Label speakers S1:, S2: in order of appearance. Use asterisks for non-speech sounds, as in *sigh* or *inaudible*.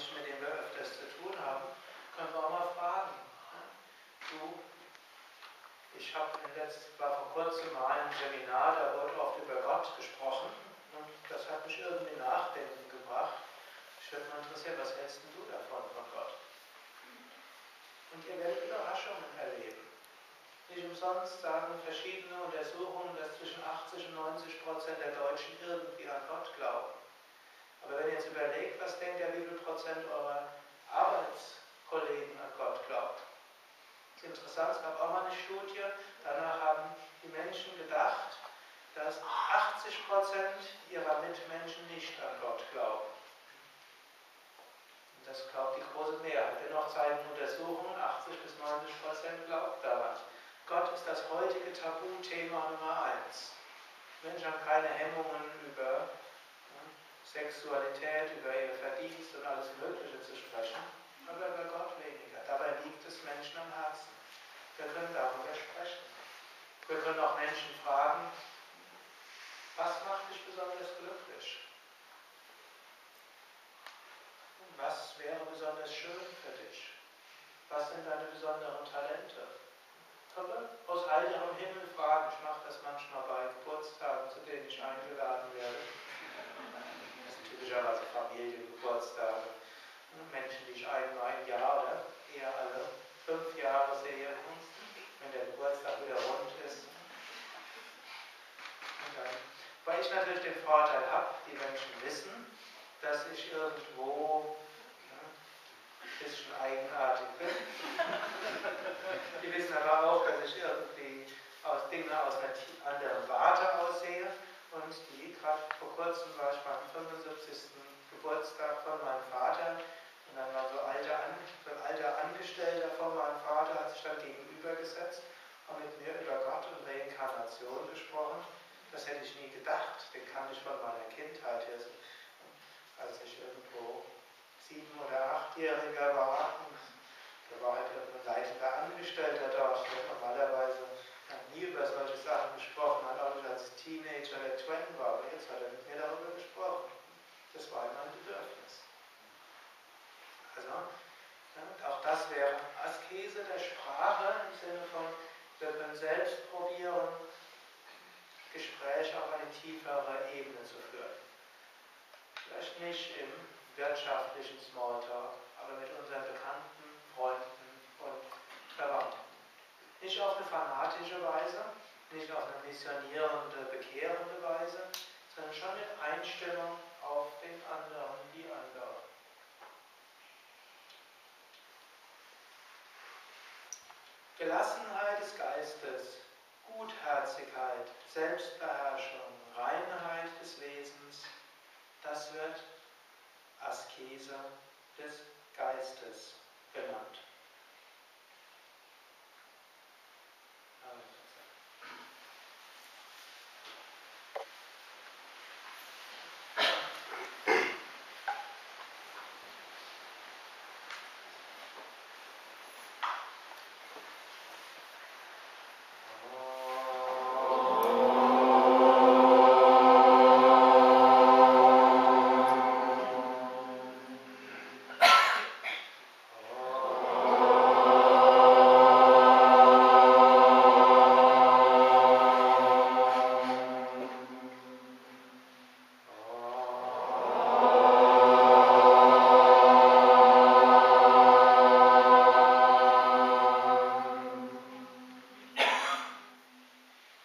S1: Menschen, mit denen wir öfters zu tun haben, können wir auch mal fragen. Du, ich habe war vor kurzem mal ein Seminar, da wurde oft über Gott gesprochen und das hat mich irgendwie nachdenken gebracht. Ich würde mal interessieren, was hältst du davon von Gott? Und ihr werdet Überraschungen erleben. Nicht umsonst sagen verschiedene Untersuchungen, dass zwischen 80 und 90 Prozent der Deutschen irgendwie an Gott glauben. Aber wenn ihr jetzt überlegt, was denkt ihr, wie viel Prozent eurer Arbeitskollegen an Gott glaubt? Das ist interessant, es gab auch mal eine Studie, danach haben die Menschen gedacht, dass 80 Prozent ihrer Mitmenschen nicht an Gott glauben. Und das glaubt die große Mehrheit. Dennoch zeigen Untersuchungen, 80 bis 90 Prozent glaubt daran. Gott ist das heutige Tabuthema Nummer eins. Menschen haben keine Hemmungen über Sexualität, über ihr Verdienst und alles Mögliche zu sprechen, aber über Gott weniger. Dabei liegt es Menschen am Herzen. Wir können darüber sprechen. Wir können auch Menschen fragen, was macht dich besonders glücklich? Was wäre besonders schön für dich? Was sind deine besonderen Talente? Wir aus heiterem Himmel fragen. Ich mache das manchmal bei Geburtstagen, zu denen ich eingeladen werde typischerweise Familiengeburtstage. Menschen, die ich einmal im Jahr oder eher alle fünf Jahre sehe, wenn der Geburtstag wieder rund ist. Dann, weil ich natürlich den Vorteil habe, die Menschen wissen, dass ich irgendwo ja, ein bisschen eigenartig bin. *laughs* die wissen aber auch, dass ich irgendwie aus Dinge aus einer anderen Warte aussehe und die gerade vor kurzem war ich beim 75. Geburtstag von meinem Vater und dann war so alter, so ein alter Angestellter von meinem Vater, hat sich dann gegenübergesetzt und mit mir über Gott und Reinkarnation gesprochen. Das hätte ich nie gedacht, den kannte ich von meiner Kindheit her. Als ich irgendwo sieben- oder achtjähriger war, da war halt ein leitender Angestellter dort, der normalerweise nie über solche Sachen gesprochen, hat auch nicht als Teenager der Twain war, aber jetzt hat er mit mir darüber gesprochen. Das war ihm ein Bedürfnis. Also, ja, auch das wäre Askese der Sprache im Sinne von, wir können selbst probieren, Gespräche auf eine tiefere Ebene zu führen. Vielleicht nicht im wirtschaftlichen Smalltalk, aber mit unseren Bekannten, Freunden und Verwandten. Nicht auf eine fanatische Weise, nicht auf eine missionierende, bekehrende Weise, sondern schon mit Einstellung auf den anderen, die andere. Gelassenheit des Geistes, Selbstbeherrschung, Reinheit des Wesens, das wird Askese des Geistes genannt.